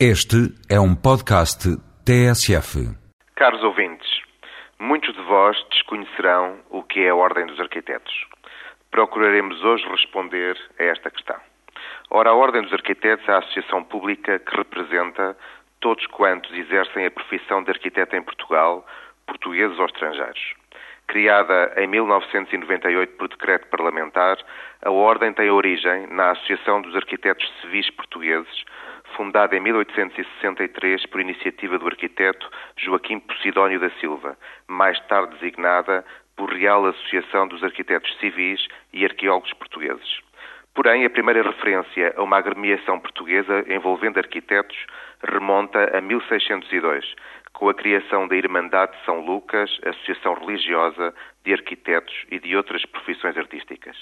Este é um podcast TSF. Caros ouvintes, muitos de vós desconhecerão o que é a Ordem dos Arquitetos. Procuraremos hoje responder a esta questão. Ora, a Ordem dos Arquitetos é a associação pública que representa todos quantos exercem a profissão de arquiteto em Portugal, portugueses ou estrangeiros. Criada em 1998 por decreto parlamentar, a Ordem tem origem na Associação dos Arquitetos Civis Portugueses, fundada em 1863 por iniciativa do arquiteto Joaquim Posidónio da Silva, mais tarde designada por Real Associação dos Arquitetos Civis e Arqueólogos Portugueses. Porém, a primeira referência a uma agremiação portuguesa envolvendo arquitetos remonta a 1602, com a criação da Irmandade de São Lucas, associação religiosa de arquitetos e de outras profissões artísticas.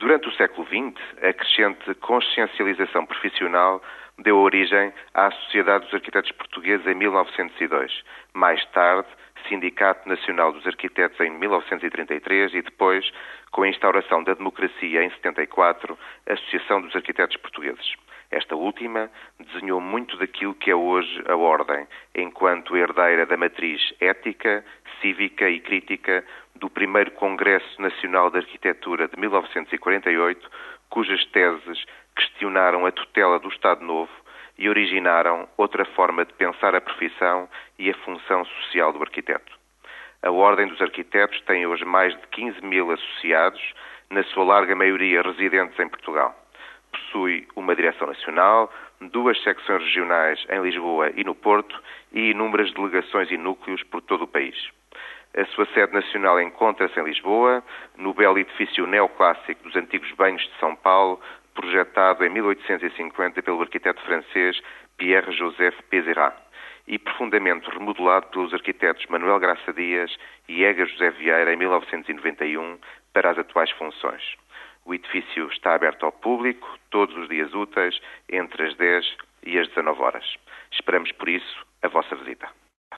Durante o século XX, a crescente consciencialização profissional deu origem à Sociedade dos Arquitetos Portugueses em 1902. Mais tarde, Sindicato Nacional dos Arquitetos em 1933 e depois, com a instauração da democracia em 74, Associação dos Arquitetos Portugueses. Esta última desenhou muito daquilo que é hoje a Ordem, enquanto herdeira da matriz ética, cívica e crítica do primeiro Congresso Nacional de Arquitetura de 1948, cujas teses questionaram a tutela do Estado Novo e originaram outra forma de pensar a profissão e a função social do arquiteto. A Ordem dos Arquitetos tem hoje mais de 15 mil associados, na sua larga maioria residentes em Portugal. Possui uma direção nacional, duas secções regionais em Lisboa e no Porto e inúmeras delegações e núcleos por todo o país. A sua sede nacional encontra-se em Lisboa, no belo edifício neoclássico dos antigos banhos de São Paulo, projetado em 1850 pelo arquiteto francês Pierre-Joseph Pézerat e profundamente remodelado pelos arquitetos Manuel Graça Dias e Ega José Vieira em 1991 para as atuais funções. O edifício está aberto ao público todos os dias úteis entre as 10 e as 19 horas. Esperamos por isso a vossa visita.